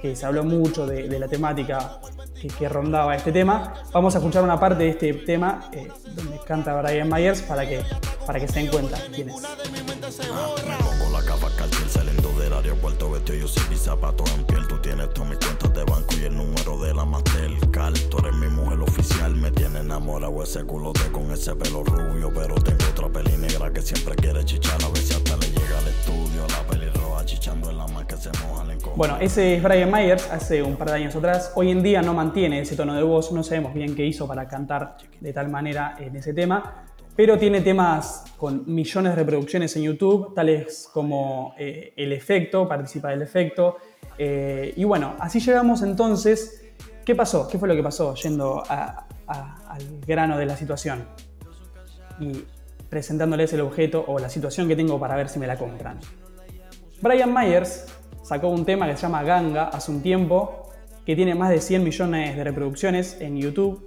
que se habló mucho de la temática que, que rondaba este tema. Vamos a escuchar una parte de este tema eh, donde canta Brian Myers para que, para que se den cuenta quién es. La capa saliendo del aeropuerto vestido yo sin mis zapatos en piel Tú tienes todas mis cuentas de banco y el número de la Mastercard Tú eres mi mujer oficial, me tiene enamorado ese culote con ese pelo rubio Pero tengo otra peli negra que siempre quiere chichar A ver si hasta le llega al estudio La peli Bueno, ese es Brian Myers hace un par de años atrás. Hoy en día no mantiene ese tono de voz, no sabemos bien qué hizo para cantar de tal manera en ese tema, pero tiene temas con millones de reproducciones en YouTube, tales como eh, El Efecto, participa del Efecto. eh, y bueno, así llegamos entonces. ¿Qué pasó? ¿Qué fue lo que pasó? Yendo a- a- al grano de la situación y presentándoles el objeto o la situación que tengo para ver si me la compran. Brian Myers sacó un tema que se llama Ganga hace un tiempo, que tiene más de 100 millones de reproducciones en YouTube.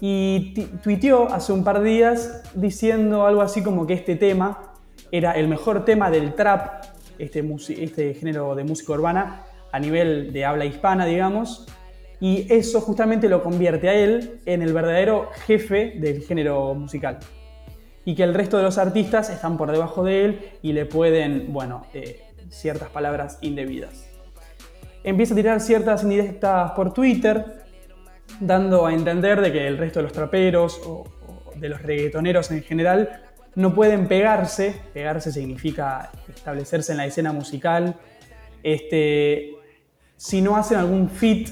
Y tuiteó hace un par de días diciendo algo así como que este tema era el mejor tema del trap, este, este género de música urbana, a nivel de habla hispana, digamos. Y eso justamente lo convierte a él en el verdadero jefe del género musical y que el resto de los artistas están por debajo de él y le pueden, bueno, eh, ciertas palabras indebidas. Empieza a tirar ciertas indirectas por Twitter, dando a entender de que el resto de los traperos o, de los reggaetoneros en general no pueden pegarse, pegarse significa establecerse en la escena musical, este, si no hacen algún fit,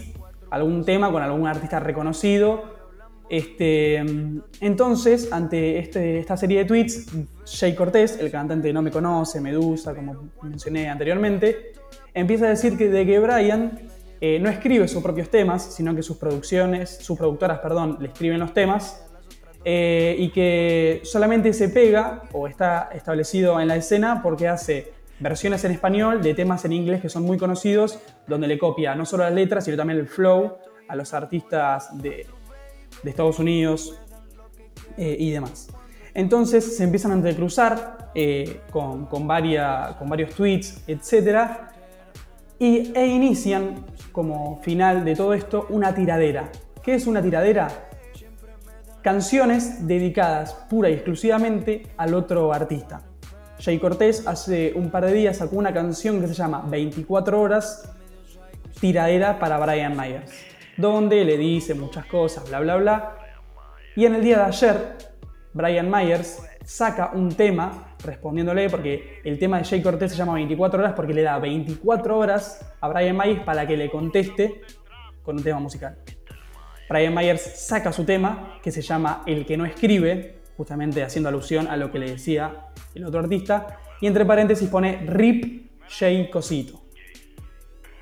algún tema con algún artista reconocido. Este, entonces, ante este- esta serie de tweets, Jay Cortés, el cantante de No Me Conoce, Medusa, como mencioné anteriormente, empieza a decir que de que Brian eh, no escribe sus propios temas, sino que sus producciones, sus productoras, perdón, le escriben los temas, eh, y que solamente se pega o está establecido en la escena porque hace versiones en español de temas en inglés que son muy conocidos, donde le copia no solo las letras, sino también el flow a los artistas de, de Estados Unidos eh, y demás. Entonces se empiezan a entrecruzar eh, con, con, con varios tweets, etc. Y, e inician como final de todo esto una tiradera. ¿Qué es una tiradera? Canciones dedicadas pura y exclusivamente al otro artista. Jay Cortés hace un par de días sacó una canción que se llama 24 horas, tiradera para Brian Myers, donde le dice muchas cosas, bla, bla, bla. Y en el día de ayer, Brian Myers saca un tema respondiéndole, porque el tema de Jay Cortés se llama 24 horas porque le da 24 horas a Brian Myers para que le conteste con un tema musical. Brian Myers saca su tema, que se llama El que no escribe, justamente haciendo alusión a lo que le decía el otro artista, y entre paréntesis pone RIP Jay Cosito.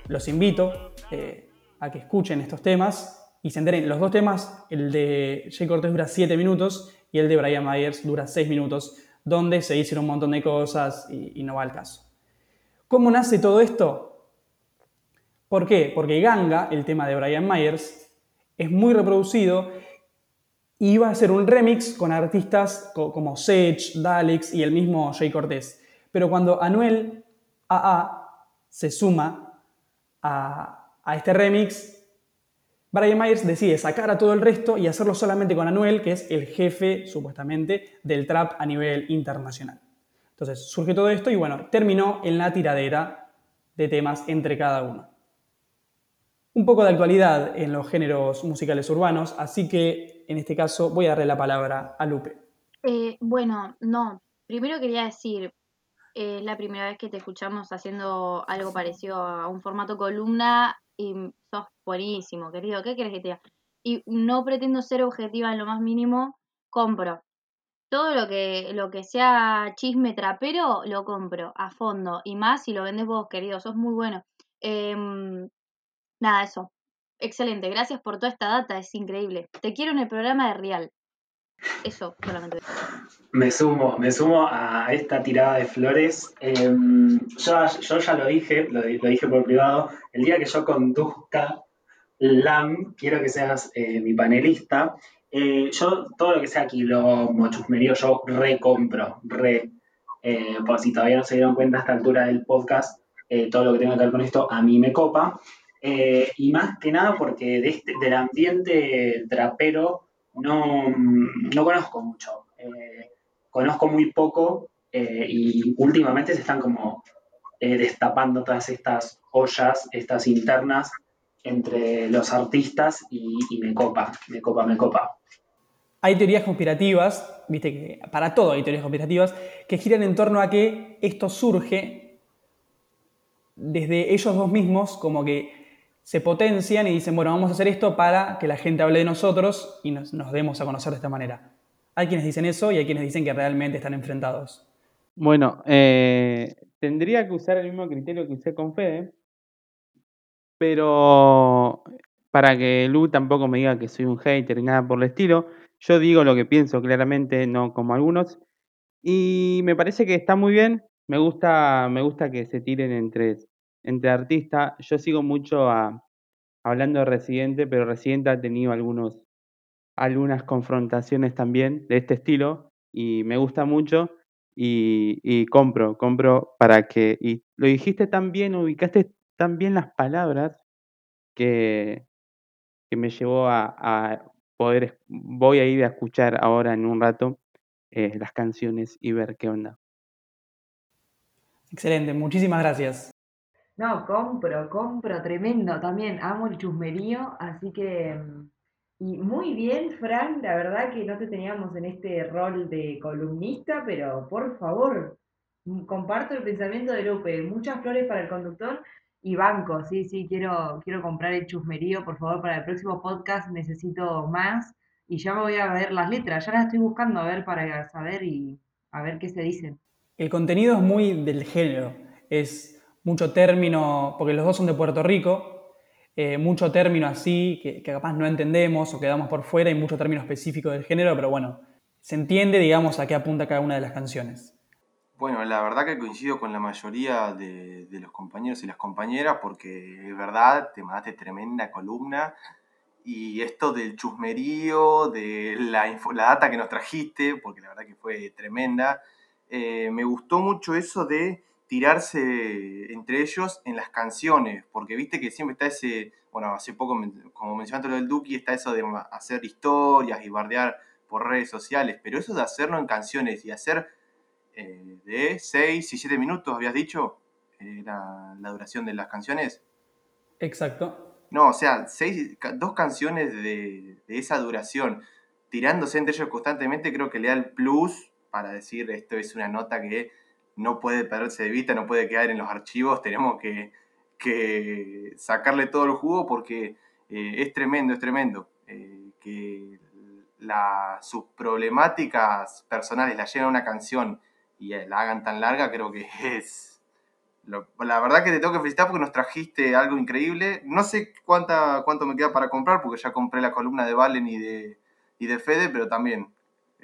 Los invito eh, a que escuchen estos temas y se enteren. Los dos temas, el de Jay Cortés dura 7 minutos y el de Brian Myers dura 6 minutos, donde se dicen un montón de cosas y, no va al caso. ¿Cómo nace todo esto? ¿Por qué? Porque Ganga, el tema de Brian Myers, es muy reproducido y iba a hacer un remix con artistas como Sage, Daleks y el mismo Jay Cortés. Pero cuando Anuel AA se suma a, a este remix, Brian Myers decide sacar a todo el resto y hacerlo solamente con Anuel, que es el jefe, supuestamente, del trap a nivel internacional. Entonces surge todo esto y bueno, terminó en la tiradera de temas entre cada uno. Un poco de actualidad en los géneros musicales urbanos, así que en este caso voy a darle la palabra a Lupe. Eh, bueno, no. Primero quería decir, eh, es la primera vez que te escuchamos haciendo algo parecido a un formato columna y sos buenísimo, querido. ¿Qué querés que te diga? Y no pretendo ser objetiva en lo más mínimo, compro. Todo lo que, lo que sea chisme trapero, lo compro a fondo. Y más si lo vendes vos, querido. Sos muy bueno. Em, nada, eso. Excelente. Gracias por toda esta data. Es increíble. Te quiero en el programa de Real. Eso, solamente. Me sumo, me sumo a esta tirada de flores. Em, yo, yo ya lo dije, lo, dije por privado. El día que yo conduzca LAM, quiero que seas eh, mi panelista. Eh, yo, todo lo que sea quilombo, chusmerío, yo recompro, re. Eh, por si todavía no se dieron cuenta a esta altura del podcast, todo lo que tenga que ver con esto a mí me copa. Y más que nada porque de este, del ambiente trapero no, no conozco mucho. Eh, conozco muy poco eh, y últimamente se están como eh, destapando todas estas ollas, estas internas entre los artistas y, y me copa, me copa, me copa. Hay teorías conspirativas, viste que para todo hay teorías conspirativas, que giran en torno a que esto surge desde ellos dos mismos, como que se potencian y dicen, bueno, vamos a hacer esto para que la gente hable de nosotros y nos, nos demos a conocer de esta manera. Hay quienes dicen eso y hay quienes dicen que realmente están enfrentados. Bueno, eh, tendría que usar el mismo criterio que usé con Fede, pero para que Lu tampoco me diga que soy un hater ni nada por el estilo, yo digo lo que pienso claramente, no como algunos, y me parece que está muy bien, me gusta, me gusta que se tiren entre, entre artistas, yo sigo mucho a, hablando de Residente, pero Residente ha tenido algunos, algunas confrontaciones también de este estilo, y me gusta mucho, y, compro, compro para que, y lo dijiste tan bien, ubicaste tan bien las palabras, que, que me llevó a, poder, voy a ir a escuchar ahora en un rato eh, las canciones y ver qué onda. Excelente, muchísimas gracias. No, compro, compro, tremendo también. Amo el chusmerío, así que. mm, Y muy bien, Fran, la verdad que no te teníamos en este rol de columnista, pero por favor, mm, comparto el pensamiento de Lupe. Muchas flores para el conductor y banco, sí, sí, quiero, quiero comprar el chusmerío, por favor, para el próximo podcast necesito más. Y ya me voy a ver las letras, ya las estoy buscando a ver para saber y a ver qué se dicen. El contenido es muy del género, es mucho término, porque los dos son de Puerto Rico, eh, mucho término así que, que capaz no entendemos o quedamos por fuera y mucho término específico del género, pero bueno, se entiende, digamos, a qué apunta cada una de las canciones. Bueno, la verdad que coincido con la mayoría de, de los compañeros y las compañeras porque es verdad, te mandaste tremenda columna y esto del chusmerío, de la, info- la data que nos trajiste, porque la verdad que fue tremenda, eh, me gustó mucho eso de tirarse entre ellos en las canciones, porque viste que siempre está ese, bueno, hace poco, como mencionaste lo del Duki, está eso de hacer historias y bardear por redes sociales, pero eso de hacerlo en canciones y hacer eh, de 6 y 7 minutos, habías dicho, era la duración de las canciones. Exacto. No, o sea, seis, dos canciones de, de esa duración, tirándose entre ellos constantemente, creo que le da el plus para decir esto es una nota que no puede perderse de vista, no puede quedar en los archivos, tenemos que, que sacarle todo el jugo porque eh, es tremendo, es tremendo. eh, que la- sus problemáticas personales la lleven a una canción y eh, la hagan tan larga, creo que es la verdad que te tengo que felicitar porque nos trajiste algo increíble. No sé cuánta, cuánto me queda para comprar porque ya compré la columna de Valen y de, y de Fede, pero también,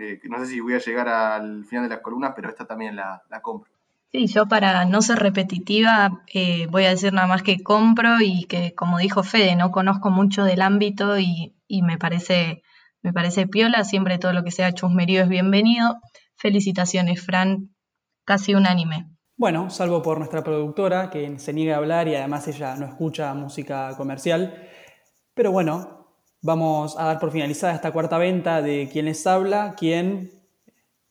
eh, no sé si voy a llegar al final de las columnas, pero esta también la, la compro. Sí, yo para no ser repetitiva eh, voy a decir nada más que compro y que, como dijo Fede, no conozco mucho del ámbito y y me parece, me parece piola, siempre todo lo que sea chusmerío es bienvenido. Felicitaciones, Fran, casi unánime. Bueno, salvo por nuestra productora, que se niega a hablar y además ella no escucha música comercial. Pero bueno, vamos a dar por finalizada esta cuarta venta de quien les habla, quien,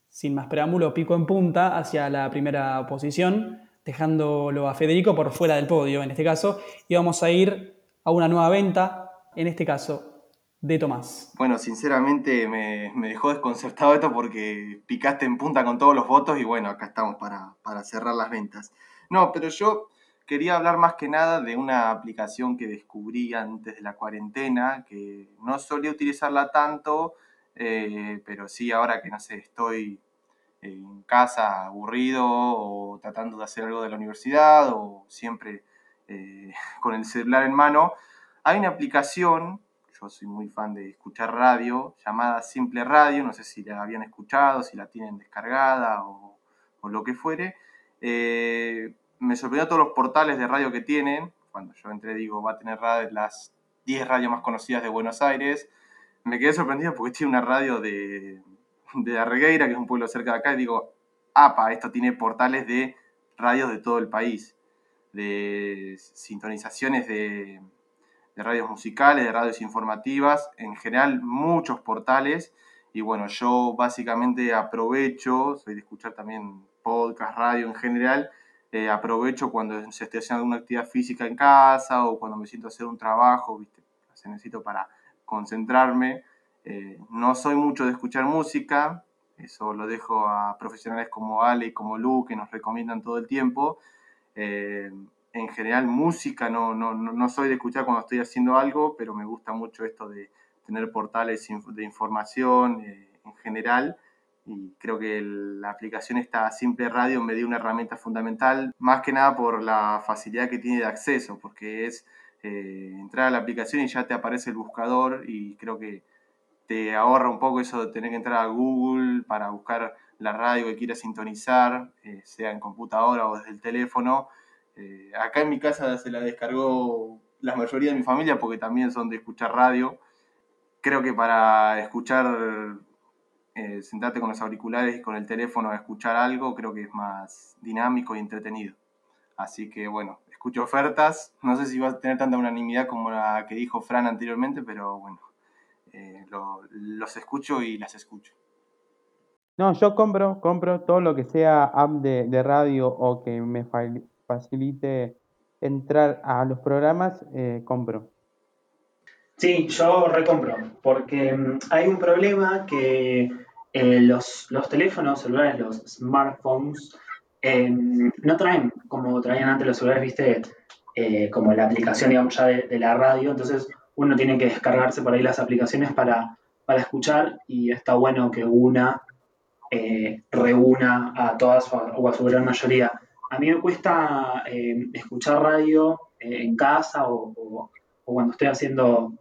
sin más preámbulo, pico en punta hacia la primera posición, dejándolo a Federico por fuera del podio en este caso, y vamos a ir a una nueva venta, en este caso de Tomás. Bueno, sinceramente me, me, dejó desconcertado esto porque picaste en punta con todos los votos y bueno, acá estamos para, para, cerrar las ventas. No, pero yo quería hablar más que nada de una aplicación que descubrí antes de la cuarentena, que no solía utilizarla tanto, eh, pero sí ahora que no sé, estoy en casa aburrido o tratando de hacer algo de la universidad o siempre eh, con el celular en mano, hay una aplicación yo soy muy fan de escuchar radio, llamada Simple Radio, no sé si la habían escuchado, si la tienen descargada o, lo que fuere. Eh, me sorprendió todos los portales de radio que tienen. Cuando yo entré, digo, va a tener las 10 radios más conocidas de Buenos Aires. Me quedé sorprendido porque tiene una radio de, de Arregueira, que es un pueblo cerca de acá, y digo, apa, esto tiene portales de radios de todo el país, de sintonizaciones de, de radios musicales, de radios informativas, en general muchos portales. Y bueno, yo básicamente aprovecho, soy de escuchar también podcast, radio en general, eh, aprovecho cuando se esté haciendo alguna actividad física en casa o cuando me siento a hacer un trabajo, ¿viste? Se necesito para concentrarme. Eh, no soy mucho de escuchar música, eso lo dejo a profesionales como Ale y como Lu, que nos recomiendan todo el tiempo. Eh, en general música, no, no, no soy de escuchar cuando estoy haciendo algo, pero me gusta mucho esto de tener portales de información eh, en general y creo que la aplicación esta Simple Radio me dio una herramienta fundamental, más que nada por la facilidad que tiene de acceso, porque es eh, entrar a la aplicación y ya te aparece el buscador y creo que te ahorra un poco eso de tener que entrar a Google para buscar la radio que quieras sintonizar, eh, sea en computadora o desde el teléfono. Eh, acá en mi casa se la descargó la mayoría de mi familia porque también son de escuchar radio. Creo que para escuchar, eh, sentarte con los auriculares y con el teléfono a escuchar algo, creo que es más dinámico y entretenido. Así que bueno, escucho ofertas. No sé si va a tener tanta unanimidad como la que dijo Fran anteriormente, pero bueno, eh, los escucho y las escucho. No, yo compro, compro todo lo que sea app de, de radio o que me facilite entrar a los programas, eh, compro. Sí, yo recompro, porque mm, hay un problema que eh, los, los, teléfonos celulares, los smartphones, em, no traen como traían antes los celulares, viste, eh, como la aplicación, digamos, ya de, la radio, entonces uno tiene que descargarse por ahí las aplicaciones para, para escuchar y está bueno que una reúna a todas o a su gran mayoría. A mí me cuesta eh, escuchar radio eh, en casa o, cuando estoy haciendo,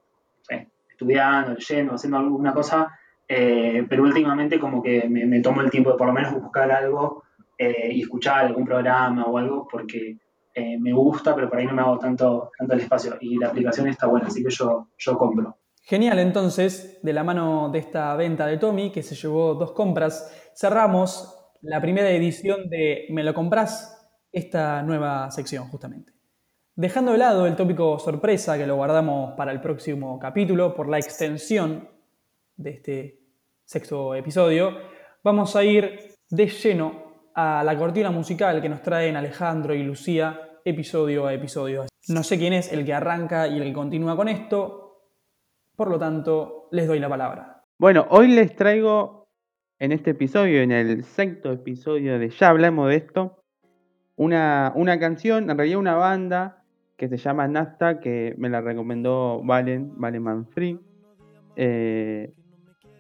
estudiando, leyendo, haciendo alguna cosa, eh, pero últimamente como que me, tomo el tiempo de por lo menos buscar algo y escuchar algún programa o algo porque me gusta, pero por ahí no me hago tanto, tanto el espacio. Y la aplicación está buena, así que yo, yo compro. Genial, entonces, de la mano de esta venta de Tommy, que se llevó dos compras, cerramos la primera edición de Me lo compras esta nueva sección justamente. Dejando de lado el tópico sorpresa que lo guardamos para el próximo capítulo por la extensión de este sexto episodio, vamos a ir de lleno a la cortina musical que nos traen Alejandro y Lucía episodio a episodio. No sé quién es el que arranca y el que continúa con esto, por lo tanto les doy la palabra. Bueno, hoy les traigo en este episodio, en el sexto episodio de Ya hablamos de esto, una, una canción, en realidad una banda que se llama Nasta, que me la recomendó Valen, Valen eh,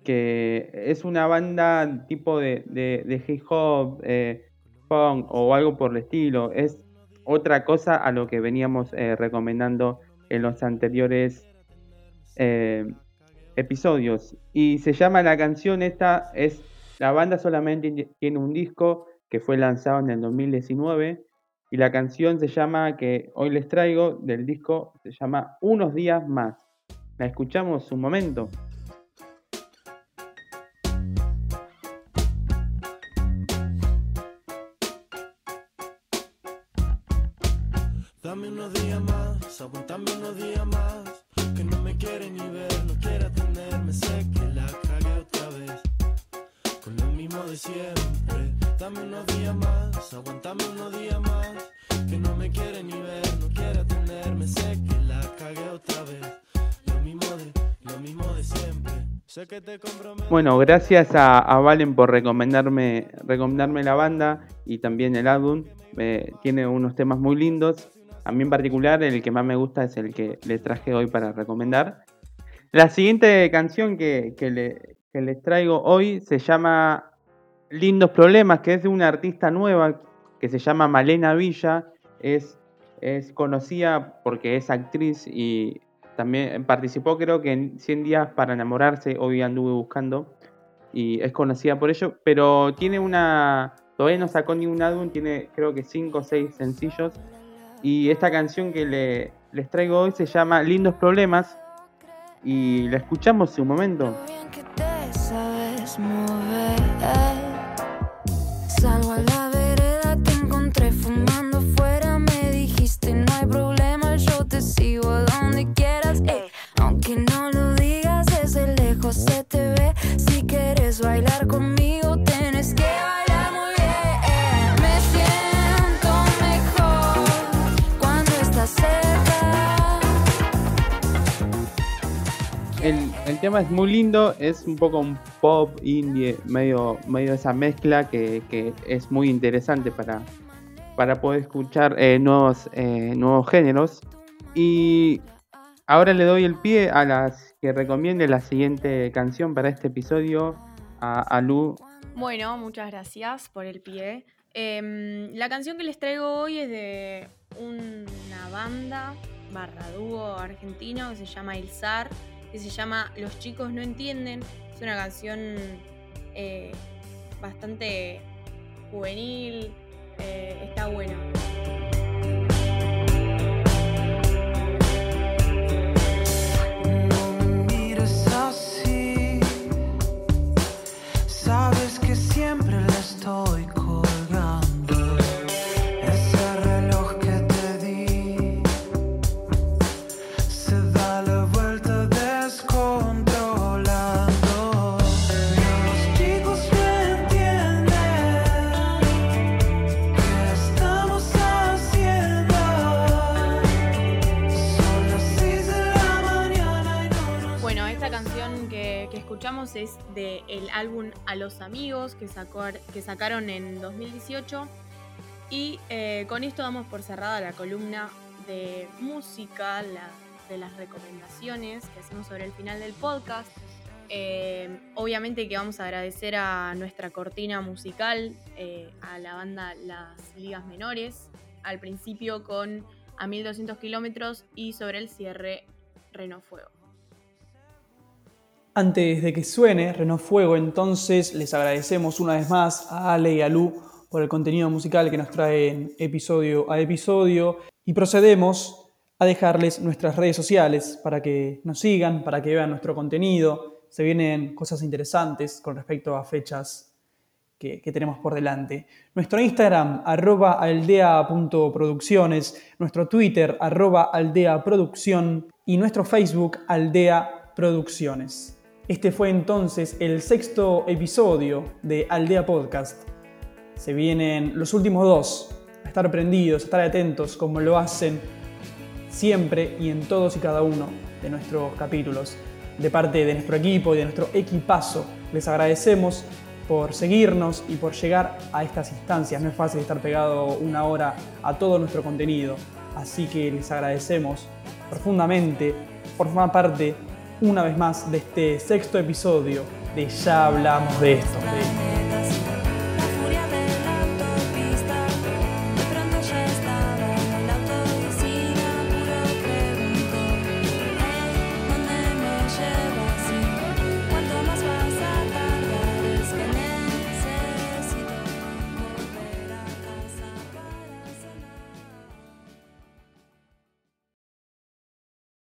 que es una banda tipo de, de, hip hop, eh, punk o algo por el estilo. Es otra cosa a lo que veníamos eh, recomendando en los anteriores episodios. Y se llama la canción esta, es la banda solamente tiene un disco que fue lanzado en el 2019 y la canción se llama, que hoy les traigo del disco, se llama Unos días más. la escuchamos un momento. Bueno, gracias a, Valen por recomendarme, la banda y también el álbum. Eh, tiene unos temas muy lindos. A mí en particular el que más me gusta es el que les traje hoy para recomendar. La siguiente canción que, le- les traigo hoy se llama Lindos Problemas, que es de una artista nueva que se llama Malena Villa. Es conocida porque es actriz y también participó creo que en 100 días para enamorarse, hoy anduve buscando y es conocida por ello, pero tiene una, todavía no sacó ningún álbum, tiene creo que 5 o 6 sencillos y esta canción que le- les traigo hoy se llama Lindos Problemas y la escuchamos en un momento. Conmigo, tienes que bailar muy bien. Me siento mejor cuando estás cerca. El, tema es muy lindo, es un poco un pop indie, medio, medio esa mezcla que, que es muy interesante para, para poder escuchar eh, nuevos, eh, nuevos géneros. Y ahora le doy el pie a las que recomiende la siguiente canción para este episodio a, a Lu. Bueno, muchas gracias por el pie. Em, la canción que les traigo hoy es de una banda barra dúo argentino que se llama Ilzar, que se llama Los chicos no entienden. Es una canción eh, bastante juvenil, eh, está buena. mires así. Sabes que siempre le estoy colgando. Es del álbum A los Amigos que, sacó, que sacaron en 2018. Y eh, con esto damos por cerrada la columna de música, de las recomendaciones que hacemos sobre el final del podcast. Eh, obviamente que vamos a agradecer a nuestra cortina musical, eh, a la banda Las Ligas Menores, al principio con A 1200 kilómetros y sobre el cierre Reno Fuego. Antes de que suene Renault Fuego, entonces les agradecemos una vez más a Ale y a Lu por el contenido musical que nos traen episodio a episodio y procedemos a dejarles nuestras redes sociales para que nos sigan, para que vean nuestro contenido. Se vienen cosas interesantes con respecto a fechas que, tenemos por delante. Nuestro Instagram, arroba aldea.producciones, nuestro Twitter, arroba aldeaproducción y nuestro Facebook, Aldea Producciones. Este fue entonces el sexto episodio de Aldea Podcast. Se vienen los últimos dos. A estar prendidos, a estar atentos como lo hacen siempre y en todos y cada uno de nuestros capítulos. De parte de nuestro equipo y de nuestro equipazo, les agradecemos por seguirnos y por llegar a estas instancias. No es fácil estar pegado una hora a todo nuestro contenido, así que les agradecemos profundamente por formar parte una vez más de este sexto episodio de Ya hablamos de esto.